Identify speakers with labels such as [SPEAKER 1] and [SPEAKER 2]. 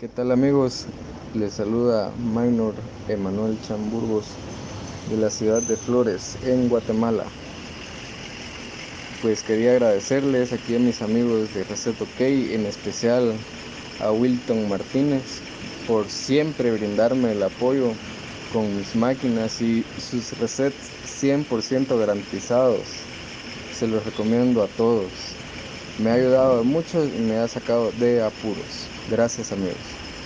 [SPEAKER 1] ¿Qué tal amigos? Les saluda Maynor Emanuel Chamburgos de la ciudad de Flores, en Guatemala. Pues quería agradecerles aquí a mis amigos de Reset OK, en especial a Wilton Martínez, por siempre brindarme el apoyo con mis máquinas y sus resets 100% garantizados. Se los recomiendo a todos. Me ha ayudado mucho y me ha sacado de apuros. Gracias amigos.